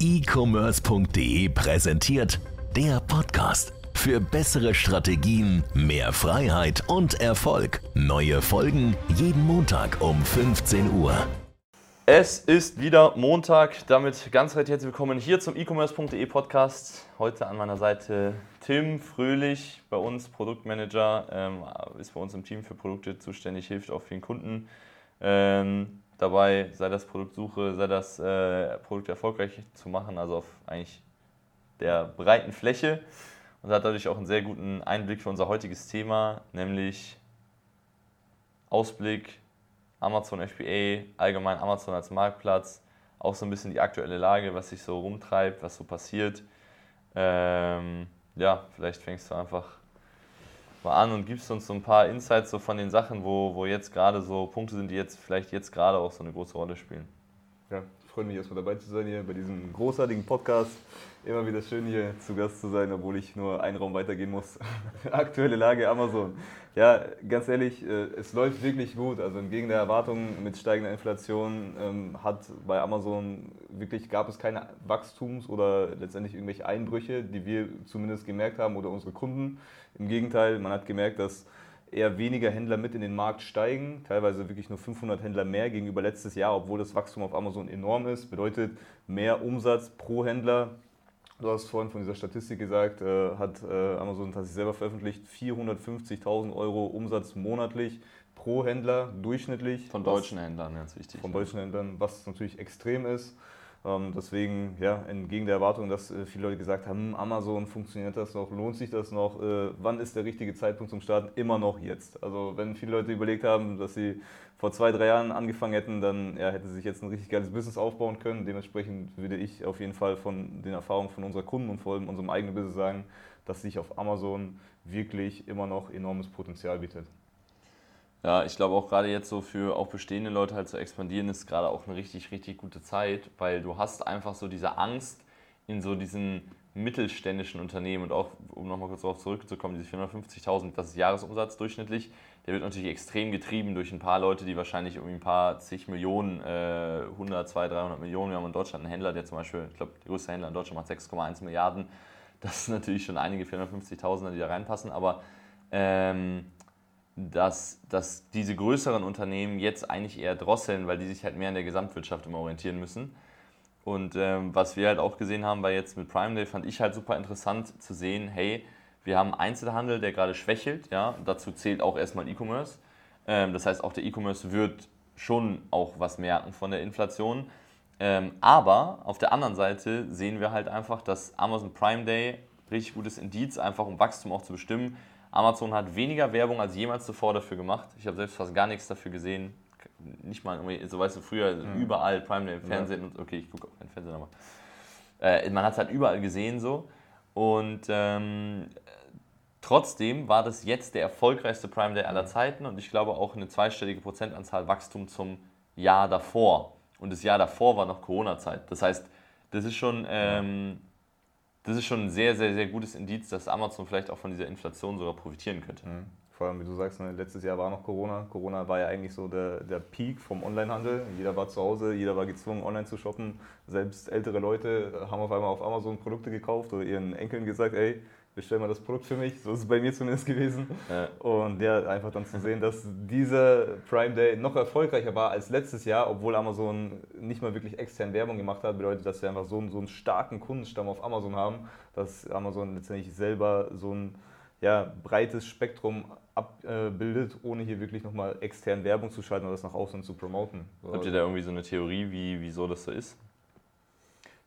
e-commerce.de präsentiert der Podcast. Für bessere Strategien, mehr Freiheit und Erfolg. Neue Folgen jeden Montag um 15 Uhr. Es ist wieder Montag, damit ganz herzlich willkommen hier zum e-commerce.de Podcast. Heute an meiner Seite Tim Fröhlich, bei uns Produktmanager, ähm, ist bei uns im Team für Produkte zuständig, hilft auch vielen Kunden ähm, dabei, sei das Produktsuche, sei das äh, Produkt erfolgreich zu machen, also auf eigentlich der breiten Fläche und hat dadurch auch einen sehr guten Einblick für unser heutiges Thema, nämlich Ausblick Amazon FBA, allgemein Amazon als Marktplatz, auch so ein bisschen die aktuelle Lage, was sich so rumtreibt, was so passiert. Ähm, ja, vielleicht fängst du einfach mal an und gibst uns so ein paar Insights so von den Sachen, wo, wo jetzt gerade so Punkte sind, die jetzt vielleicht jetzt gerade auch so eine große Rolle spielen. Ja, freue mich erstmal dabei zu sein hier bei diesem großartigen Podcast. Immer wieder schön hier zu Gast zu sein, obwohl ich nur einen Raum weitergehen muss. Aktuelle Lage Amazon. Ja, ganz ehrlich, äh, es läuft wirklich gut. Also entgegen der Erwartungen mit steigender Inflation ähm, hat bei Amazon wirklich gab es keine Wachstums- oder letztendlich irgendwelche Einbrüche, die wir zumindest gemerkt haben oder unsere Kunden. Im Gegenteil, man hat gemerkt, dass eher weniger Händler mit in den Markt steigen, teilweise wirklich nur 500 Händler mehr gegenüber letztes Jahr, obwohl das Wachstum auf Amazon enorm ist. Bedeutet mehr Umsatz pro Händler Du hast vorhin von dieser Statistik gesagt, äh, hat äh, Amazon tatsächlich selber veröffentlicht, 450.000 Euro Umsatz monatlich pro Händler durchschnittlich. Von deutschen was, Händlern, ganz wichtig. Von deutschen Händlern, was natürlich extrem ist. Ähm, deswegen, ja, entgegen der Erwartung, dass äh, viele Leute gesagt haben, hm, Amazon, funktioniert das noch, lohnt sich das noch, äh, wann ist der richtige Zeitpunkt zum Starten? Immer noch jetzt. Also wenn viele Leute überlegt haben, dass sie vor zwei, drei Jahren angefangen hätten, dann ja, hätte sich jetzt ein richtig geiles Business aufbauen können. Dementsprechend würde ich auf jeden Fall von den Erfahrungen von unserer Kunden und vor allem unserem eigenen Business sagen, dass sich auf Amazon wirklich immer noch enormes Potenzial bietet. Ja, ich glaube auch gerade jetzt so für auch bestehende Leute halt zu expandieren, ist gerade auch eine richtig, richtig gute Zeit, weil du hast einfach so diese Angst in so diesen mittelständischen Unternehmen. Und auch, um nochmal kurz darauf zurückzukommen, diese 450.000, das ist Jahresumsatz durchschnittlich, der wird natürlich extrem getrieben durch ein paar Leute, die wahrscheinlich irgendwie ein paar zig Millionen, äh, 100, 200, 300 Millionen, wir haben in Deutschland einen Händler, der zum Beispiel, ich glaube, der größte Händler in Deutschland macht 6,1 Milliarden, das sind natürlich schon einige 450.000, die da reinpassen, aber ähm, dass, dass diese größeren Unternehmen jetzt eigentlich eher drosseln, weil die sich halt mehr in der Gesamtwirtschaft immer orientieren müssen. Und ähm, was wir halt auch gesehen haben, war jetzt mit Prime Day, fand ich halt super interessant zu sehen, hey, wir haben Einzelhandel, der gerade schwächelt, ja, dazu zählt auch erstmal E-Commerce. Ähm, das heißt, auch der E-Commerce wird schon auch was merken von der Inflation. Ähm, aber auf der anderen Seite sehen wir halt einfach, dass Amazon Prime Day richtig gutes Indiz, einfach um Wachstum auch zu bestimmen, Amazon hat weniger Werbung als jemals zuvor dafür gemacht. Ich habe selbst fast gar nichts dafür gesehen. Nicht mal, so weißt du, früher mhm. überall, Prime Day im Fernsehen. Ja. okay, ich gucke auch kein Fernsehen, aber äh, man hat es halt überall gesehen so. Und ähm, trotzdem war das jetzt der erfolgreichste Prime Day aller Zeiten und ich glaube auch eine zweistellige Prozentanzahl Wachstum zum Jahr davor. Und das Jahr davor war noch Corona-Zeit. Das heißt, das ist schon ähm, das ist schon ein sehr, sehr, sehr gutes Indiz, dass Amazon vielleicht auch von dieser Inflation sogar profitieren könnte. Mhm. Vor allem, wie du sagst, ne, letztes Jahr war noch Corona. Corona war ja eigentlich so der, der Peak vom Onlinehandel. Jeder war zu Hause, jeder war gezwungen, online zu shoppen. Selbst ältere Leute haben auf einmal auf Amazon Produkte gekauft oder ihren Enkeln gesagt, ey, bestell mal das Produkt für mich. So ist es bei mir zumindest gewesen. Ja. Und ja, einfach dann zu sehen, dass dieser Prime Day noch erfolgreicher war als letztes Jahr, obwohl Amazon nicht mal wirklich extern Werbung gemacht hat, bedeutet, dass wir einfach so, einen, so einen starken Kundenstamm auf Amazon haben, dass Amazon letztendlich selber so ein ja, breites Spektrum abbildet, ohne hier wirklich nochmal extern Werbung zu schalten oder das nach außen zu promoten. Habt ihr da irgendwie so eine Theorie, wie, wieso das so ist?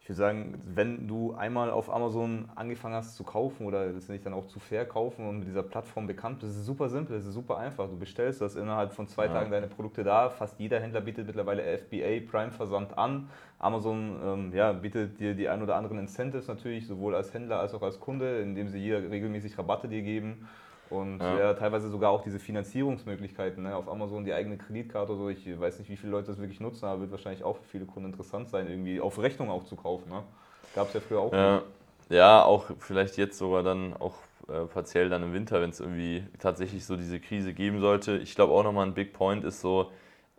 Ich würde sagen, wenn du einmal auf Amazon angefangen hast zu kaufen oder letztendlich dann auch zu verkaufen und mit dieser Plattform bekannt bist, ist es super simpel, es ist super einfach. Du bestellst das innerhalb von zwei ja. Tagen deine Produkte da. Fast jeder Händler bietet mittlerweile FBA Prime Versand an. Amazon ähm, ja, bietet dir die ein oder anderen Incentives natürlich, sowohl als Händler als auch als Kunde, indem sie hier regelmäßig Rabatte dir geben. Und ja. ja. teilweise sogar auch diese Finanzierungsmöglichkeiten ne? auf Amazon, die eigene Kreditkarte oder so. Ich weiß nicht, wie viele Leute das wirklich nutzen, aber wird wahrscheinlich auch für viele Kunden interessant sein, irgendwie auf Rechnung auch zu kaufen. Ne? Gab es ja früher auch. Ja. ja, auch vielleicht jetzt sogar dann auch äh, partiell dann im Winter, wenn es irgendwie tatsächlich so diese Krise geben sollte. Ich glaube auch nochmal ein Big Point ist so,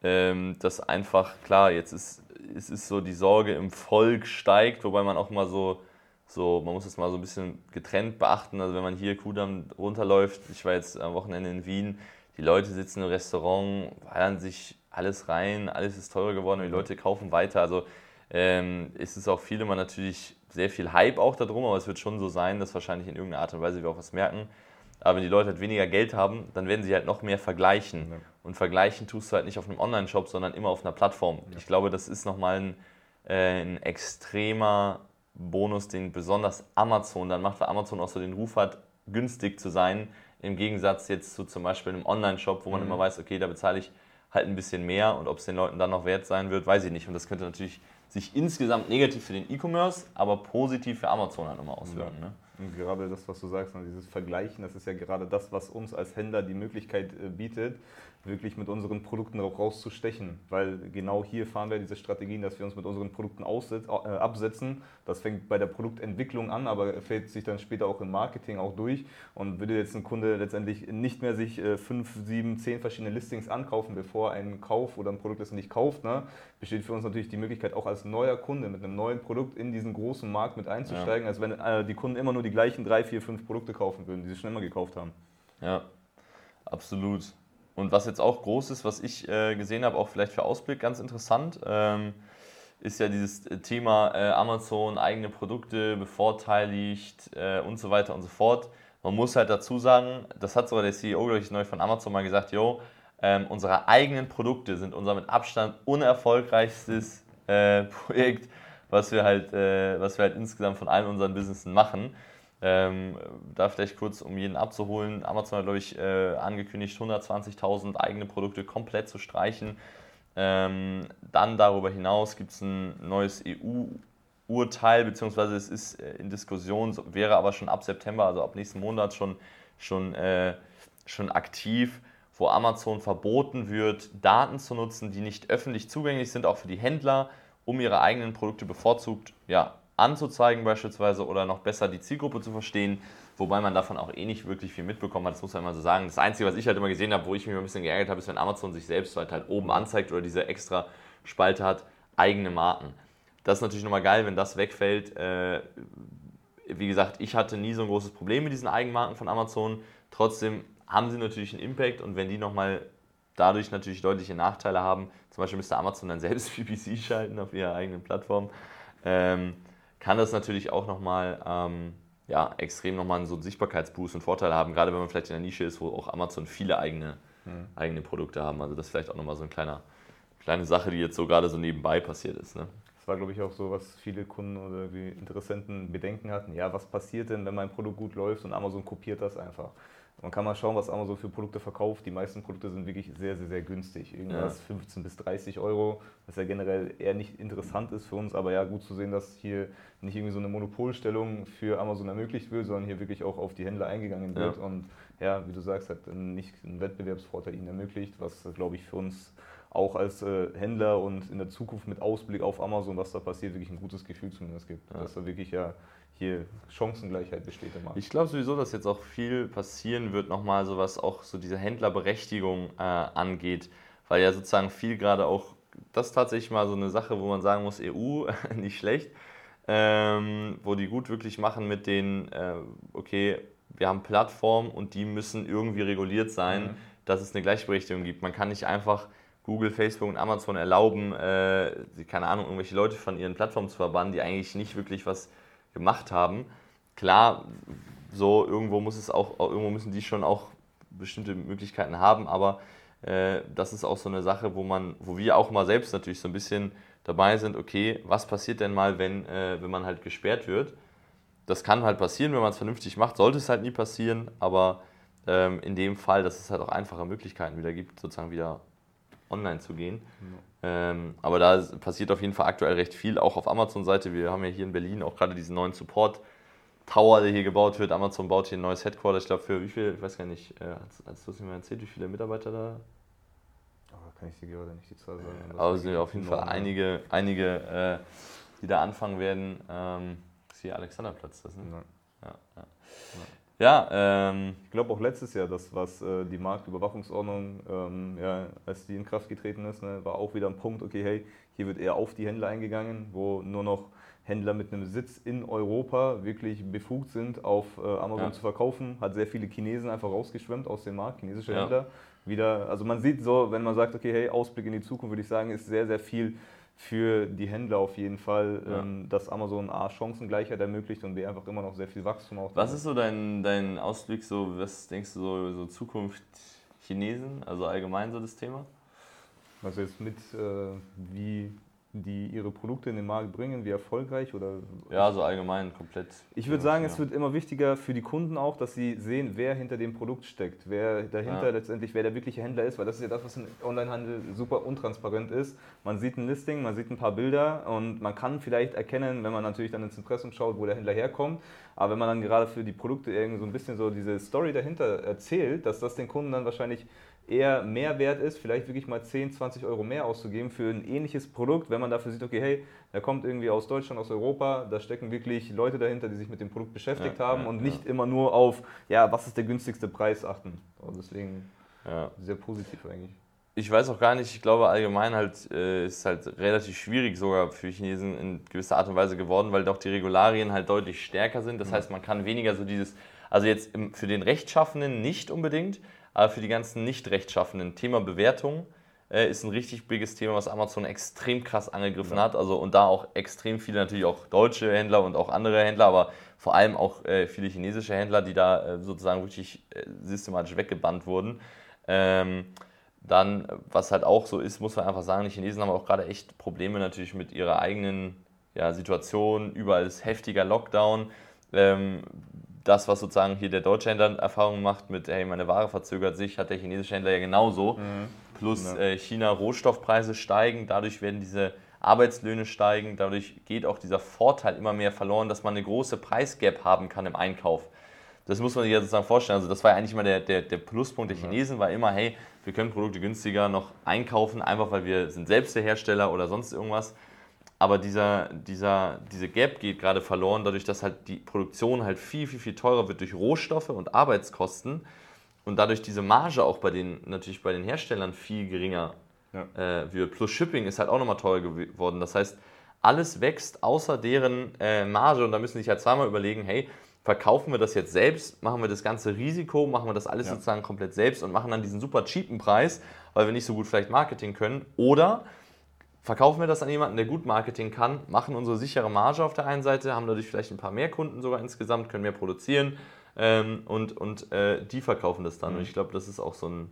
ähm, dass einfach, klar, jetzt ist es ist so, die Sorge im Volk steigt, wobei man auch mal so, so, man muss das mal so ein bisschen getrennt beachten. Also wenn man hier Kudamm runterläuft, ich war jetzt am Wochenende in Wien, die Leute sitzen im Restaurant, feiern sich alles rein, alles ist teurer geworden und die Leute kaufen weiter. Also ähm, ist es auch viel immer natürlich sehr viel Hype auch darum, aber es wird schon so sein, dass wahrscheinlich in irgendeiner Art und Weise wir auch was merken. Aber wenn die Leute halt weniger Geld haben, dann werden sie halt noch mehr vergleichen. Ja. Und vergleichen tust du halt nicht auf einem Online-Shop, sondern immer auf einer Plattform. Ja. Ich glaube, das ist nochmal ein, äh, ein extremer Bonus, den besonders Amazon dann macht, weil Amazon auch so den Ruf hat, günstig zu sein, im Gegensatz jetzt zu zum Beispiel einem Online-Shop, wo man mhm. immer weiß, okay, da bezahle ich halt ein bisschen mehr und ob es den Leuten dann noch wert sein wird, weiß ich nicht. Und das könnte natürlich sich insgesamt negativ für den E-Commerce, aber positiv für Amazon halt immer auswirken. Ja. Ne? Und gerade das, was du sagst, ne, dieses Vergleichen, das ist ja gerade das, was uns als Händler die Möglichkeit äh, bietet, wirklich mit unseren Produkten auch rauszustechen. Weil genau hier fahren wir diese Strategien, dass wir uns mit unseren Produkten aussetz, äh, absetzen. Das fängt bei der Produktentwicklung an, aber fällt sich dann später auch im Marketing auch durch. Und würde jetzt ein Kunde letztendlich nicht mehr sich äh, fünf, sieben, zehn verschiedene Listings ankaufen, bevor er einen Kauf oder ein Produkt, das nicht kauft, ne, besteht für uns natürlich die Möglichkeit, auch als neuer Kunde mit einem neuen Produkt in diesen großen Markt mit einzusteigen, ja. als wenn äh, die Kunden immer nur die gleichen drei, vier, fünf Produkte kaufen würden, die sie schon immer gekauft haben. Ja, absolut. Und was jetzt auch groß ist, was ich äh, gesehen habe, auch vielleicht für Ausblick ganz interessant, ähm, ist ja dieses Thema äh, Amazon, eigene Produkte bevorteiligt äh, und so weiter und so fort. Man muss halt dazu sagen, das hat sogar der CEO, glaube ich, neu von Amazon mal gesagt, jo, ähm, unsere eigenen Produkte sind unser mit Abstand unerfolgreichstes äh, Projekt, was wir, halt, äh, was wir halt insgesamt von allen unseren Businessen machen. Ähm, da vielleicht kurz, um jeden abzuholen, Amazon hat, glaube ich, äh, angekündigt, 120.000 eigene Produkte komplett zu streichen. Ähm, dann darüber hinaus gibt es ein neues EU-Urteil, beziehungsweise es ist äh, in Diskussion, wäre aber schon ab September, also ab nächsten Monat schon, schon, äh, schon aktiv, wo Amazon verboten wird, Daten zu nutzen, die nicht öffentlich zugänglich sind, auch für die Händler, um ihre eigenen Produkte bevorzugt ja, anzuzeigen beispielsweise oder noch besser die Zielgruppe zu verstehen, wobei man davon auch eh nicht wirklich viel mitbekommen hat, das muss man immer so sagen. Das Einzige, was ich halt immer gesehen habe, wo ich mich ein bisschen geärgert habe, ist, wenn Amazon sich selbst halt, halt oben anzeigt oder diese extra Spalte hat, eigene Marken. Das ist natürlich nochmal geil, wenn das wegfällt. Äh, wie gesagt, ich hatte nie so ein großes Problem mit diesen Eigenmarken von Amazon. Trotzdem haben sie natürlich einen Impact und wenn die nochmal dadurch natürlich deutliche Nachteile haben, zum Beispiel müsste Amazon dann selbst PPC schalten auf ihrer eigenen Plattform, ähm, kann das natürlich auch nochmal ähm, ja, extrem nochmal so einen Sichtbarkeitsboost und Vorteile haben, gerade wenn man vielleicht in der Nische ist, wo auch Amazon viele eigene, mhm. eigene Produkte haben. Also das ist vielleicht auch nochmal so eine kleine, kleine Sache, die jetzt so gerade so nebenbei passiert ist. Ne? Das war, glaube ich, auch so, was viele Kunden oder Interessenten Bedenken hatten. Ja, was passiert denn, wenn mein Produkt gut läuft und Amazon kopiert das einfach? Man kann mal schauen, was Amazon für Produkte verkauft. Die meisten Produkte sind wirklich sehr, sehr, sehr günstig. Irgendwas ja. 15 bis 30 Euro, was ja generell eher nicht interessant ist für uns. Aber ja, gut zu sehen, dass hier nicht irgendwie so eine Monopolstellung für Amazon ermöglicht wird, sondern hier wirklich auch auf die Händler eingegangen wird. Ja. Und ja, wie du sagst, hat nicht einen Wettbewerbsvorteil ihnen ermöglicht, was, glaube ich, für uns auch als äh, Händler und in der Zukunft mit Ausblick auf Amazon, was da passiert, wirklich ein gutes Gefühl zumindest gibt. Ja. Dass da wirklich ja hier Chancengleichheit besteht im Markt. Ich glaube sowieso, dass jetzt auch viel passieren wird, nochmal so was auch so diese Händlerberechtigung äh, angeht, weil ja sozusagen viel gerade auch, das ist tatsächlich mal so eine Sache, wo man sagen muss, EU, nicht schlecht, ähm, wo die gut wirklich machen mit den, äh, okay, wir haben Plattformen und die müssen irgendwie reguliert sein, mhm. dass es eine Gleichberechtigung gibt. Man kann nicht einfach Google, Facebook und Amazon erlauben, äh, keine Ahnung, irgendwelche Leute von ihren Plattformen zu verbannen, die eigentlich nicht wirklich was gemacht haben. Klar, so irgendwo muss es auch, irgendwo müssen die schon auch bestimmte Möglichkeiten haben, aber äh, das ist auch so eine Sache, wo man, wo wir auch mal selbst natürlich so ein bisschen dabei sind, okay, was passiert denn mal, wenn, äh, wenn man halt gesperrt wird? Das kann halt passieren, wenn man es vernünftig macht, sollte es halt nie passieren, aber ähm, in dem Fall, dass es halt auch einfache Möglichkeiten wieder gibt, sozusagen wieder online zu gehen. Mhm. Ähm, aber da passiert auf jeden Fall aktuell recht viel, auch auf Amazon-Seite. Wir haben ja hier in Berlin auch gerade diesen neuen Support. Tower, der hier gebaut wird. Amazon baut hier ein neues Headquarter. Ich glaube, für wie viel, ich weiß gar nicht, äh, hast, du es mir erzählt, wie viele Mitarbeiter da? Oh, kann ich dir gerade nicht die Zahl sagen. Aber es sind auf jeden Fall einige, einige äh, die da anfangen werden. Ähm, ist hier Alexanderplatz, das, ne? Ja, ja. ja. Ja, ähm, ich glaube auch letztes Jahr, das was äh, die Marktüberwachungsordnung, ähm, ja, als die in Kraft getreten ist, ne, war auch wieder ein Punkt, okay, hey, Hier wird eher auf die Händler eingegangen, wo nur noch Händler mit einem Sitz in Europa wirklich befugt sind, auf äh, Amazon ja. zu verkaufen. Hat sehr viele Chinesen einfach rausgeschwemmt aus dem Markt, chinesische ja. Händler. Wieder, also man sieht so, wenn man sagt, okay, hey, Ausblick in die Zukunft, würde ich sagen, ist sehr, sehr viel für die Händler auf jeden Fall, ja. ähm, dass Amazon A Chancengleichheit ermöglicht und B einfach immer noch sehr viel Wachstum auch. Was ist so dein, dein Ausblick, so, was denkst du so, so Zukunft Chinesen, also allgemein so das Thema? Also jetzt mit, äh, wie die ihre Produkte in den Markt bringen, wie erfolgreich oder? Ja, so allgemein komplett. Ich würde sagen, ja. es wird immer wichtiger für die Kunden auch, dass sie sehen, wer hinter dem Produkt steckt, wer dahinter ja. letztendlich, wer der wirkliche Händler ist, weil das ist ja das, was im Onlinehandel super untransparent ist. Man sieht ein Listing, man sieht ein paar Bilder und man kann vielleicht erkennen, wenn man natürlich dann ins Impressum schaut, wo der Händler herkommt. Aber wenn man dann gerade für die Produkte irgendwie so ein bisschen so diese Story dahinter erzählt, dass das den Kunden dann wahrscheinlich eher mehr wert ist, vielleicht wirklich mal 10, 20 Euro mehr auszugeben für ein ähnliches Produkt, wenn man dafür sieht, okay, hey, der kommt irgendwie aus Deutschland, aus Europa, da stecken wirklich Leute dahinter, die sich mit dem Produkt beschäftigt ja, haben ja, und nicht ja. immer nur auf, ja, was ist der günstigste Preis achten. Und deswegen sehr positiv eigentlich. Ich weiß auch gar nicht, ich glaube allgemein halt äh, ist halt relativ schwierig sogar für Chinesen in gewisser Art und Weise geworden, weil doch die Regularien halt deutlich stärker sind. Das mhm. heißt, man kann weniger so dieses, also jetzt für den Rechtschaffenen nicht unbedingt, aber für die ganzen Nicht-Rechtschaffenden, Thema Bewertung äh, ist ein richtig biges Thema, was Amazon extrem krass angegriffen ja. hat. Also, und da auch extrem viele, natürlich auch deutsche Händler und auch andere Händler, aber vor allem auch äh, viele chinesische Händler, die da äh, sozusagen wirklich äh, systematisch weggebannt wurden. Ähm, dann, was halt auch so ist, muss man einfach sagen, die Chinesen haben auch gerade echt Probleme natürlich mit ihrer eigenen ja, Situation. Überall ist heftiger Lockdown. Ähm, das, was sozusagen hier der deutsche Händler Erfahrung macht mit, hey, meine Ware verzögert sich, hat der chinesische Händler ja genauso. Mhm. Plus ja. äh, China Rohstoffpreise steigen, dadurch werden diese Arbeitslöhne steigen, dadurch geht auch dieser Vorteil immer mehr verloren, dass man eine große Preisgap haben kann im Einkauf. Das muss man sich ja sozusagen vorstellen. Also das war ja eigentlich immer der, der, der Pluspunkt der Chinesen, war immer, hey, wir können Produkte günstiger noch einkaufen, einfach weil wir sind selbst der Hersteller oder sonst irgendwas aber dieser, dieser, diese Gap geht gerade verloren, dadurch, dass halt die Produktion halt viel, viel, viel teurer wird durch Rohstoffe und Arbeitskosten und dadurch diese Marge auch bei den, natürlich bei den Herstellern viel geringer ja. äh, wird. Plus Shipping ist halt auch nochmal teurer geworden. Das heißt, alles wächst außer deren äh, Marge und da müssen sich halt zweimal überlegen, hey, verkaufen wir das jetzt selbst, machen wir das ganze Risiko, machen wir das alles ja. sozusagen komplett selbst und machen dann diesen super cheapen Preis, weil wir nicht so gut vielleicht Marketing können. Oder verkaufen wir das an jemanden, der gut Marketing kann, machen unsere sichere Marge auf der einen Seite, haben dadurch vielleicht ein paar mehr Kunden sogar insgesamt, können mehr produzieren ähm, und, und äh, die verkaufen das dann. Mhm. Und ich glaube, das ist auch so ein,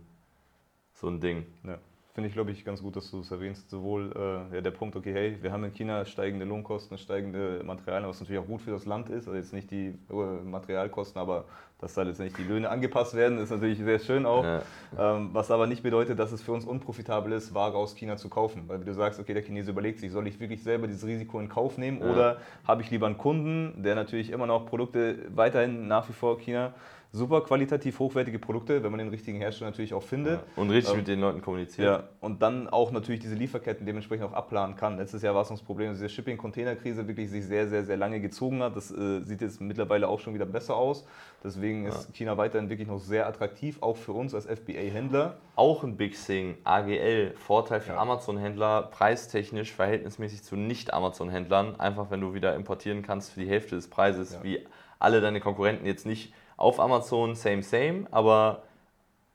so ein Ding. Ja. Finde ich, glaube ich, ganz gut, dass du es erwähnst. Sowohl äh, ja, der Punkt, okay, hey, wir haben in China steigende Lohnkosten, steigende Materialien, was natürlich auch gut für das Land ist. Also jetzt nicht die äh, Materialkosten, aber dass da letztendlich die Löhne angepasst werden, ist natürlich sehr schön auch. Ja. Ähm, was aber nicht bedeutet, dass es für uns unprofitabel ist, Ware aus China zu kaufen. Weil du sagst, okay, der Chinese überlegt sich, soll ich wirklich selber dieses Risiko in Kauf nehmen ja. oder habe ich lieber einen Kunden, der natürlich immer noch Produkte weiterhin nach wie vor China super qualitativ hochwertige Produkte, wenn man den richtigen Hersteller natürlich auch findet. Ja, und richtig ähm, mit den Leuten kommuniziert. Ja, und dann auch natürlich diese Lieferketten dementsprechend auch abplanen kann. Letztes Jahr war es uns das Problem, dass diese Shipping-Container-Krise wirklich sich sehr, sehr, sehr lange gezogen hat. Das äh, sieht jetzt mittlerweile auch schon wieder besser aus. Deswegen ist ja. China weiterhin wirklich noch sehr attraktiv, auch für uns als FBA-Händler. Auch ein Big Thing, AGL, Vorteil für ja. Amazon-Händler, preistechnisch verhältnismäßig zu Nicht-Amazon-Händlern. Einfach, wenn du wieder importieren kannst für die Hälfte des Preises, wie alle deine Konkurrenten jetzt nicht auf Amazon same, same, aber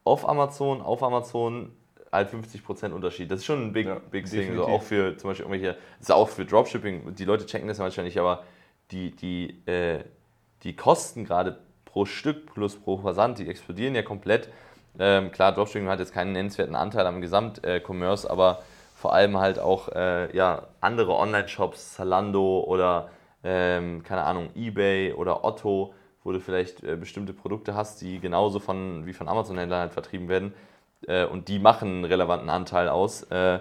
auf Amazon, auf Amazon halt 50% Unterschied. Das ist schon ein Big, ja, big Thing. Also auch für zum Beispiel irgendwelche, das ist auch für Dropshipping, die Leute checken das manchmal nicht, aber die, die, äh, die Kosten gerade pro Stück plus pro Versand, die explodieren ja komplett. Ähm, klar, Dropshipping hat jetzt keinen nennenswerten Anteil am Gesamt-Commerce, äh, aber vor allem halt auch äh, ja, andere Online-Shops, Zalando oder ähm, keine Ahnung, Ebay oder Otto, wo du vielleicht äh, bestimmte Produkte hast, die genauso von, wie von Amazon-Händlern halt vertrieben werden äh, und die machen einen relevanten Anteil aus, äh, äh,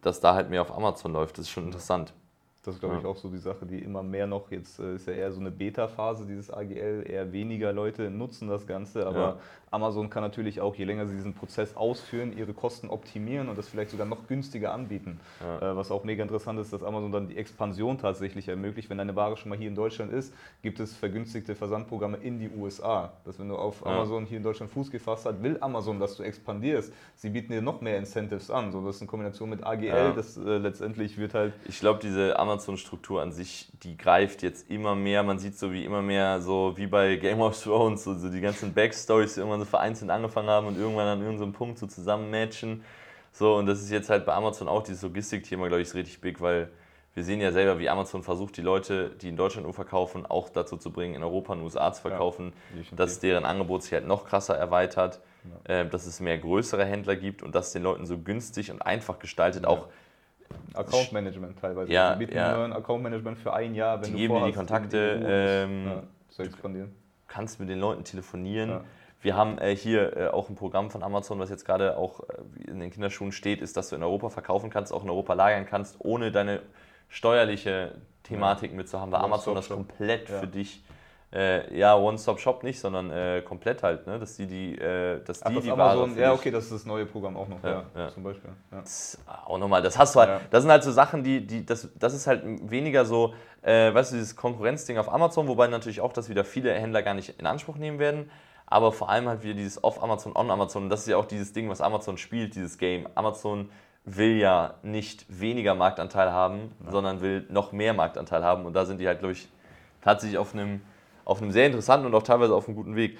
dass da halt mehr auf Amazon läuft. Das ist schon interessant. Das ist, glaube ich, auch so die Sache, die immer mehr noch, jetzt äh, ist ja eher so eine Beta-Phase, dieses AGL, eher weniger Leute nutzen das Ganze, aber ja. Amazon kann natürlich auch, je länger sie diesen Prozess ausführen, ihre Kosten optimieren und das vielleicht sogar noch günstiger anbieten. Ja. Äh, was auch mega interessant ist, dass Amazon dann die Expansion tatsächlich ermöglicht. Wenn deine Ware schon mal hier in Deutschland ist, gibt es vergünstigte Versandprogramme in die USA. Dass wenn du auf ja. Amazon hier in Deutschland Fuß gefasst hast, will Amazon, dass du expandierst. Sie bieten dir noch mehr Incentives an. So, das ist in Kombination mit AGL, das äh, letztendlich wird halt... Ich glaube, diese Amazon-Struktur an sich, die greift jetzt immer mehr. Man sieht so wie immer mehr, so wie bei Game of Thrones, so, so die ganzen Backstories, die irgendwann so vereinzelt angefangen haben und irgendwann an irgendeinem Punkt so zusammen matchen. So, und das ist jetzt halt bei Amazon auch dieses Logistik-Thema, glaube ich, ist richtig big, weil wir sehen ja selber, wie Amazon versucht, die Leute, die in Deutschland nur verkaufen, auch dazu zu bringen, in Europa und USA zu verkaufen, ja, dass deren Angebot sich halt noch krasser erweitert, ja. äh, dass es mehr größere Händler gibt und dass es den Leuten so günstig und einfach gestaltet, ja. auch Account Management teilweise. Ja, also ja. nur ein Account Management für ein Jahr, wenn die du geben dir die Kontakte, ähm, ja, zu expandieren. kannst mit den Leuten telefonieren. Ja. Wir haben äh, hier äh, auch ein Programm von Amazon, was jetzt gerade auch äh, in den Kinderschuhen steht, ist, dass du in Europa verkaufen kannst, auch in Europa lagern kannst, ohne deine steuerliche Thematik ja. mitzuhaben, weil Amazon das komplett für dich äh, ja, One-Stop-Shop nicht, sondern äh, komplett halt, ne? dass die die, äh, dass Ach, die, das die Amazon, Ja, okay, das ist das neue Programm auch noch, ja, ja, zum Beispiel. Ja. Das, auch nochmal, das hast du halt, das sind halt so Sachen, die, die das, das ist halt weniger so, äh, weißt du, dieses Konkurrenzding auf Amazon, wobei natürlich auch das wieder viele Händler gar nicht in Anspruch nehmen werden, aber vor allem halt wieder dieses Off Amazon, On Amazon, das ist ja auch dieses Ding, was Amazon spielt, dieses Game. Amazon will ja nicht weniger Marktanteil haben, ja. sondern will noch mehr Marktanteil haben und da sind die halt, glaube ich, tatsächlich auf einem auf einem sehr interessanten und auch teilweise auf einem guten Weg.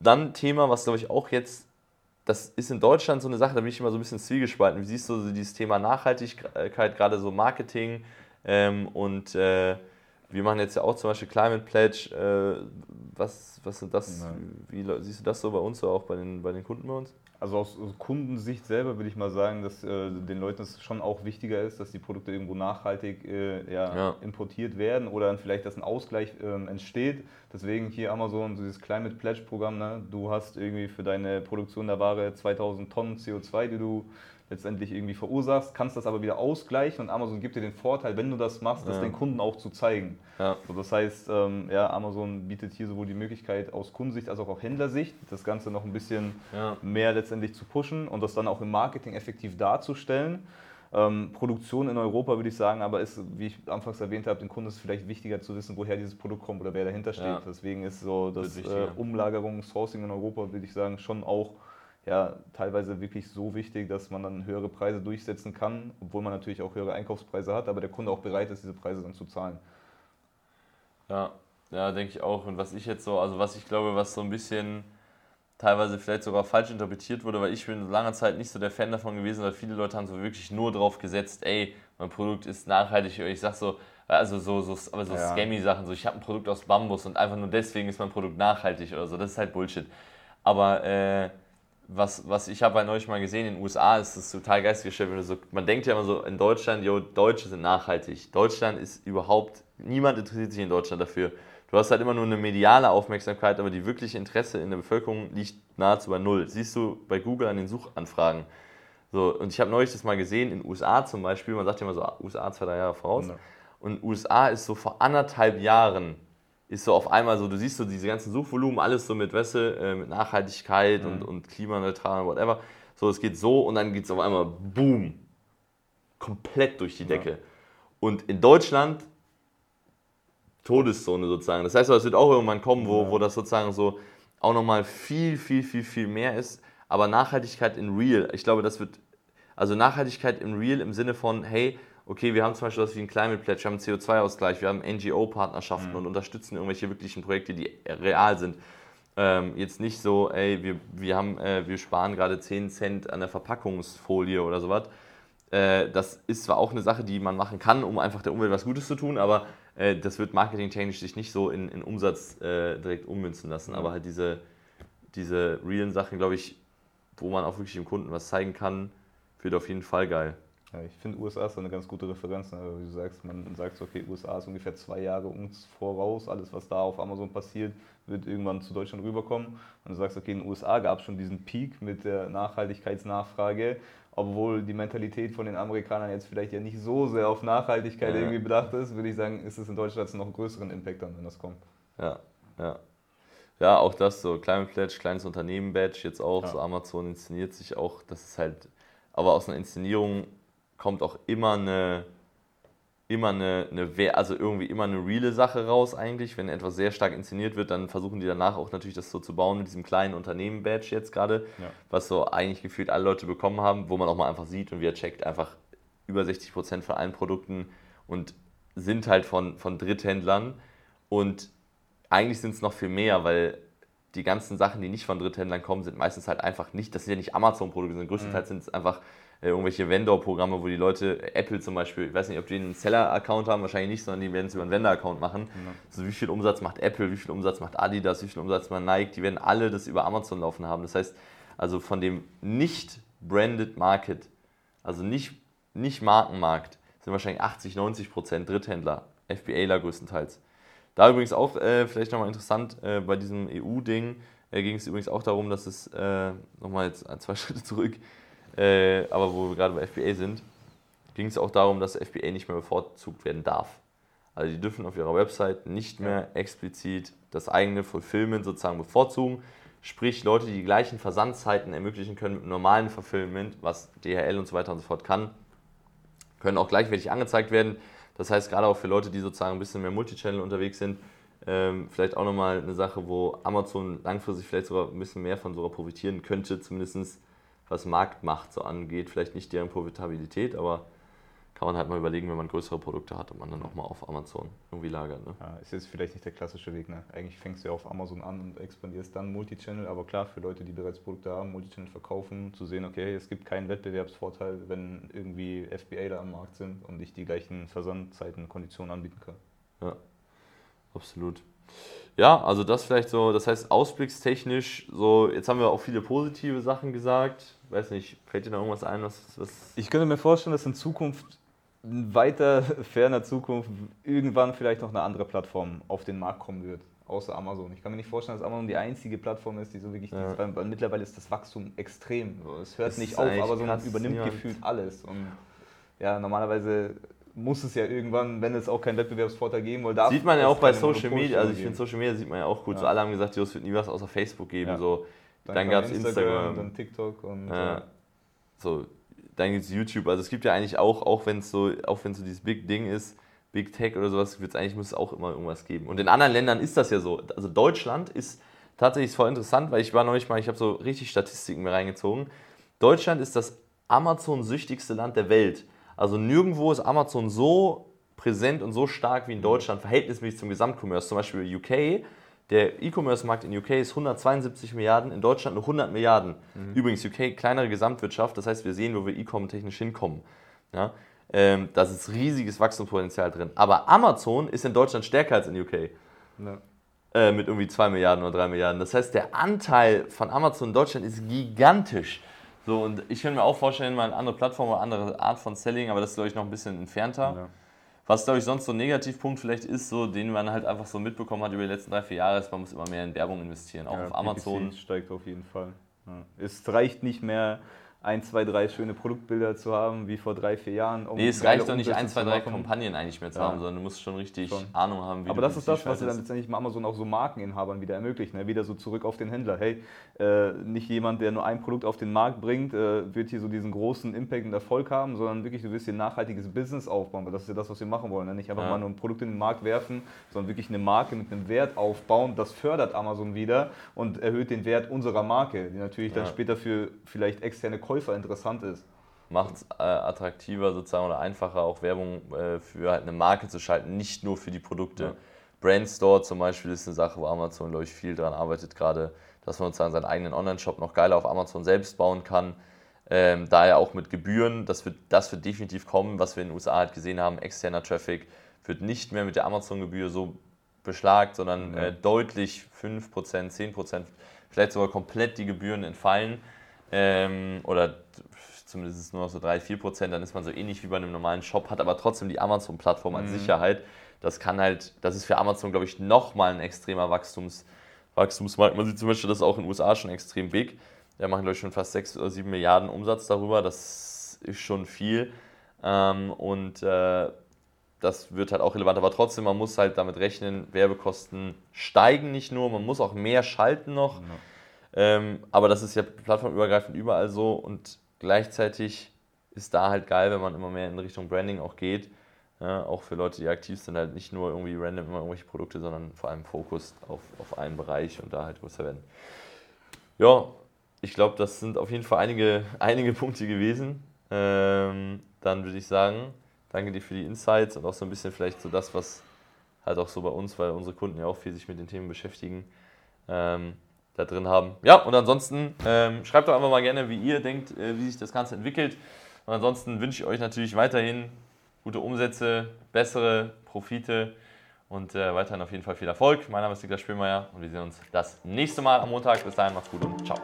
Dann Thema, was glaube ich auch jetzt, das ist in Deutschland so eine Sache, da bin ich immer so ein bisschen zwiegespalten. Wie siehst du so dieses Thema Nachhaltigkeit, gerade so Marketing ähm, und äh, wir machen jetzt ja auch zum Beispiel Climate Pledge. Äh, was, was sind das? Wie siehst du das so bei uns, so auch bei den, bei den Kunden bei uns? Also aus Kundensicht selber würde ich mal sagen, dass äh, den Leuten es schon auch wichtiger ist, dass die Produkte irgendwo nachhaltig äh, ja, ja. importiert werden oder dann vielleicht, dass ein Ausgleich äh, entsteht. Deswegen hier Amazon, dieses Climate Pledge Programm, ne? du hast irgendwie für deine Produktion der Ware 2000 Tonnen CO2, die du letztendlich irgendwie verursachst, kannst das aber wieder ausgleichen und Amazon gibt dir den Vorteil, wenn du das machst, das ja. den Kunden auch zu zeigen. Ja. So, das heißt, ähm, ja, Amazon bietet hier sowohl die Möglichkeit aus Kundensicht als auch auf Händlersicht, das Ganze noch ein bisschen ja. mehr letztendlich zu pushen und das dann auch im Marketing effektiv darzustellen. Ähm, Produktion in Europa würde ich sagen, aber ist, wie ich anfangs erwähnt habe, den Kunden ist vielleicht wichtiger zu wissen, woher dieses Produkt kommt oder wer dahinter steht. Deswegen ist so das äh, Umlagerung, Sourcing in Europa, würde ich sagen, schon auch ja, teilweise wirklich so wichtig, dass man dann höhere Preise durchsetzen kann, obwohl man natürlich auch höhere Einkaufspreise hat, aber der Kunde auch bereit ist, diese Preise dann zu zahlen. Ja, ja, denke ich auch. Und was ich jetzt so, also was ich glaube, was so ein bisschen teilweise vielleicht sogar falsch interpretiert wurde, weil ich bin lange Zeit nicht so der Fan davon gewesen, weil viele Leute haben so wirklich nur drauf gesetzt, ey, mein Produkt ist nachhaltig. Ich sag so, also so, so, aber so ja. Scammy-Sachen, so ich habe ein Produkt aus Bambus und einfach nur deswegen ist mein Produkt nachhaltig oder so. Das ist halt Bullshit. Aber äh, was, was ich habe halt neulich mal gesehen, in den USA ist das total geistgestellt, so, man denkt ja immer so, in Deutschland, jo, Deutsche sind nachhaltig. Deutschland ist überhaupt, niemand interessiert sich in Deutschland dafür. Du hast halt immer nur eine mediale Aufmerksamkeit, aber die wirkliche Interesse in der Bevölkerung liegt nahezu bei null. Siehst du bei Google an den Suchanfragen. So, und ich habe neulich das mal gesehen, in den USA zum Beispiel, man sagt ja immer so, USA zwei, drei Jahre voraus. Ja. Und USA ist so vor anderthalb Jahren ist so auf einmal so, du siehst so diese ganzen Suchvolumen, alles so mit, Wäsche, äh, mit Nachhaltigkeit mhm. und, und klimaneutral und whatever. So, es geht so und dann geht es auf einmal boom, komplett durch die Decke. Ja. Und in Deutschland Todeszone sozusagen. Das heißt, es wird auch irgendwann kommen, wo, ja. wo das sozusagen so auch nochmal viel, viel, viel, viel mehr ist. Aber Nachhaltigkeit in Real, ich glaube, das wird, also Nachhaltigkeit in Real im Sinne von, hey, okay, wir haben zum Beispiel was wie ein Climate Pledge, wir haben einen CO2-Ausgleich, wir haben NGO-Partnerschaften mhm. und unterstützen irgendwelche wirklichen Projekte, die real sind. Ähm, jetzt nicht so, ey, wir, wir, haben, äh, wir sparen gerade 10 Cent an der Verpackungsfolie oder sowas. Äh, das ist zwar auch eine Sache, die man machen kann, um einfach der Umwelt was Gutes zu tun, aber äh, das wird marketingtechnisch sich nicht so in, in Umsatz äh, direkt ummünzen lassen. Mhm. Aber halt diese, diese realen Sachen, glaube ich, wo man auch wirklich dem Kunden was zeigen kann, wird auf jeden Fall geil. Ich finde, USA ist eine ganz gute Referenz. Ne? Wie du sagst, man sagt, okay, USA ist ungefähr zwei Jahre uns voraus. Alles, was da auf Amazon passiert, wird irgendwann zu Deutschland rüberkommen. Und du sagst, okay, in den USA gab es schon diesen Peak mit der Nachhaltigkeitsnachfrage. obwohl die Mentalität von den Amerikanern jetzt vielleicht ja nicht so sehr auf Nachhaltigkeit ja. irgendwie bedacht ist, würde ich sagen, ist es in Deutschland noch einen größeren Impact dann, wenn das kommt. Ja, ja. Ja, auch das so, Climate Pledge, kleines Unternehmen Badge, jetzt auch, ja. so Amazon inszeniert sich auch, das ist halt, aber aus einer Inszenierung kommt auch immer eine, immer eine, eine, also irgendwie immer eine reale Sache raus eigentlich. Wenn etwas sehr stark inszeniert wird, dann versuchen die danach auch natürlich das so zu bauen mit diesem kleinen Unternehmen-Badge jetzt gerade, ja. was so eigentlich gefühlt alle Leute bekommen haben, wo man auch mal einfach sieht und wir checkt einfach über 60 Prozent von allen Produkten und sind halt von, von Dritthändlern und eigentlich sind es noch viel mehr, weil die ganzen Sachen, die nicht von Dritthändlern kommen, sind meistens halt einfach nicht, das sind ja nicht Amazon-Produkte, sondern größtenteils mhm. sind es einfach äh, irgendwelche Vendor-Programme, wo die Leute, Apple zum Beispiel, ich weiß nicht, ob die einen Seller-Account haben, wahrscheinlich nicht, sondern die werden es über einen Vendor-Account machen. Mhm. Also wie viel Umsatz macht Apple, wie viel Umsatz macht Adidas, wie viel Umsatz macht Nike, die werden alle das über Amazon laufen haben. Das heißt, also von dem nicht branded Market, also nicht, nicht Markenmarkt, sind wahrscheinlich 80, 90 Prozent Dritthändler, FBAler größtenteils. Da übrigens auch äh, vielleicht nochmal interessant, äh, bei diesem EU-Ding äh, ging es übrigens auch darum, dass es, äh, nochmal jetzt zwei Schritte zurück, äh, aber wo wir gerade bei FBA sind, ging es auch darum, dass FBA nicht mehr bevorzugt werden darf. Also die dürfen auf ihrer Website nicht mehr explizit das eigene Fulfillment sozusagen bevorzugen. Sprich, Leute, die die gleichen Versandzeiten ermöglichen können mit einem normalen Fulfillment, was DHL und so weiter und so fort kann, können auch gleichwertig angezeigt werden. Das heißt, gerade auch für Leute, die sozusagen ein bisschen mehr Multichannel unterwegs sind, ähm, vielleicht auch nochmal eine Sache, wo Amazon langfristig vielleicht sogar ein bisschen mehr von sogar profitieren könnte, zumindest was Marktmacht so angeht. Vielleicht nicht deren Profitabilität, aber kann man halt mal überlegen, wenn man größere Produkte hat und man dann auch mal auf Amazon irgendwie lagert. Ne? Ja, ist jetzt vielleicht nicht der klassische Weg. Ne? Eigentlich fängst du ja auf Amazon an und expandierst dann Multichannel, aber klar, für Leute, die bereits Produkte haben, Multichannel verkaufen, zu sehen, okay, es gibt keinen Wettbewerbsvorteil, wenn irgendwie FBA da am Markt sind und ich die gleichen Versandzeiten, Konditionen anbieten kann. Ja, absolut. Ja, also das vielleicht so, das heißt ausblickstechnisch, so, jetzt haben wir auch viele positive Sachen gesagt. Weiß nicht, fällt dir da irgendwas ein, was, was. Ich könnte mir vorstellen, dass in Zukunft, in weiter ferner Zukunft, irgendwann vielleicht noch eine andere Plattform auf den Markt kommen wird, außer Amazon. Ich kann mir nicht vorstellen, dass Amazon die einzige Plattform ist, die so wirklich. Ja. Ist, weil mittlerweile ist das Wachstum extrem. Es hört das nicht auf, aber so übernimmt gefühlt alles. Und ja, normalerweise muss es ja irgendwann, wenn es auch keinen Wettbewerbsvorteil geben will, darf Sieht man ja auch bei Social Media, also ich finde Social Media sieht man ja auch gut. Ja. So alle haben gesagt, es wird nie was außer Facebook geben. So. Dann, dann gab es Instagram, Instagram, dann TikTok und ja. so. Dann gibt es YouTube. Also es gibt ja eigentlich auch, auch wenn es so, auch wenn so dieses Big Ding ist, Big Tech oder sowas, wird es eigentlich muss es auch immer irgendwas geben. Und in anderen Ländern ist das ja so. Also Deutschland ist tatsächlich voll interessant, weil ich war neulich mal, ich habe so richtig Statistiken mir reingezogen. Deutschland ist das Amazon-süchtigste Land der Welt. Also nirgendwo ist Amazon so präsent und so stark wie in Deutschland, verhältnismäßig zum Gesamtcommerce. Zum Beispiel UK, der E-Commerce-Markt in UK ist 172 Milliarden, in Deutschland nur 100 Milliarden. Mhm. Übrigens, UK, kleinere Gesamtwirtschaft, das heißt, wir sehen, wo wir E-Com technisch hinkommen. Ja? Ähm, da ist riesiges Wachstumspotenzial drin. Aber Amazon ist in Deutschland stärker als in UK. Ja. Äh, mit irgendwie 2 Milliarden oder 3 Milliarden. Das heißt, der Anteil von Amazon in Deutschland ist gigantisch. So, und ich könnte mir auch vorstellen, mal eine andere Plattform oder eine andere Art von Selling, aber das ist, glaube ich, noch ein bisschen entfernter. Ja. Was, glaube ich, sonst so ein Negativpunkt vielleicht ist, so, den man halt einfach so mitbekommen hat über die letzten drei, vier Jahre, ist, man muss immer mehr in Werbung investieren, auch ja, auf Amazon. PPC steigt auf jeden Fall. Ja. Es reicht nicht mehr, ein, zwei, drei schöne Produktbilder zu haben, wie vor drei, vier Jahren. Um nee, es reicht doch nicht, ein, zwei, drei Kampagnen eigentlich mehr zu ja. haben, sondern du musst schon richtig schon. Ahnung haben, wie Aber das ist das, was sie dann letztendlich mit Amazon auch so Markeninhabern wieder ermöglicht. Ne? Wieder so zurück auf den Händler. Hey, äh, nicht jemand, der nur ein Produkt auf den Markt bringt, äh, wird hier so diesen großen Impact und Erfolg haben, sondern wirklich, du wirst hier ein nachhaltiges Business aufbauen. Weil das ist ja das, was wir machen wollen. Ne? Nicht einfach ja. mal nur ein Produkt in den Markt werfen, sondern wirklich eine Marke mit einem Wert aufbauen. Das fördert Amazon wieder und erhöht den Wert unserer Marke, die natürlich ja. dann später für vielleicht externe Käufer interessant ist macht es äh, attraktiver sozusagen oder einfacher, auch Werbung äh, für halt eine Marke zu schalten, nicht nur für die Produkte. Ja. Brandstore zum Beispiel ist eine Sache, wo Amazon, glaube ich, viel daran arbeitet, gerade, dass man sozusagen seinen eigenen Online-Shop noch geiler auf Amazon selbst bauen kann. Ähm, daher auch mit Gebühren, das wird, das wird definitiv kommen, was wir in den USA halt gesehen haben, externer Traffic wird nicht mehr mit der Amazon-Gebühr so beschlagt, sondern mhm. äh, deutlich 5%, 10%, vielleicht sogar komplett die Gebühren entfallen. Ähm, oder zumindest nur noch so 3, 4 Prozent, dann ist man so ähnlich wie bei einem normalen Shop, hat aber trotzdem die Amazon-Plattform als mhm. Sicherheit. Das kann halt, das ist für Amazon, glaube ich, nochmal ein extremer Wachstums, Wachstumsmarkt. Man sieht zum Beispiel, das ist auch in den USA schon extrem big. ja, machen, glaube ich, schon fast 6 oder 7 Milliarden Umsatz darüber. Das ist schon viel. Ähm, und äh, das wird halt auch relevant. Aber trotzdem, man muss halt damit rechnen, Werbekosten steigen nicht nur, man muss auch mehr schalten noch. Ja. Ähm, aber das ist ja plattformübergreifend überall so und gleichzeitig ist da halt geil, wenn man immer mehr in Richtung Branding auch geht. Ja, auch für Leute, die aktiv sind, halt nicht nur irgendwie random immer irgendwelche Produkte, sondern vor allem Fokus auf, auf einen Bereich und da halt größer werden. Ja, ich glaube, das sind auf jeden Fall einige, einige Punkte gewesen. Ähm, dann würde ich sagen, danke dir für die Insights und auch so ein bisschen vielleicht so das, was halt auch so bei uns, weil unsere Kunden ja auch viel sich mit den Themen beschäftigen, ähm, da drin haben. Ja, und ansonsten ähm, schreibt doch einfach mal gerne, wie ihr denkt, äh, wie sich das Ganze entwickelt. Und ansonsten wünsche ich euch natürlich weiterhin gute Umsätze, bessere Profite und äh, weiterhin auf jeden Fall viel Erfolg. Mein Name ist Niklas Spielmeier und wir sehen uns das nächste Mal am Montag. Bis dahin, macht's gut und ciao.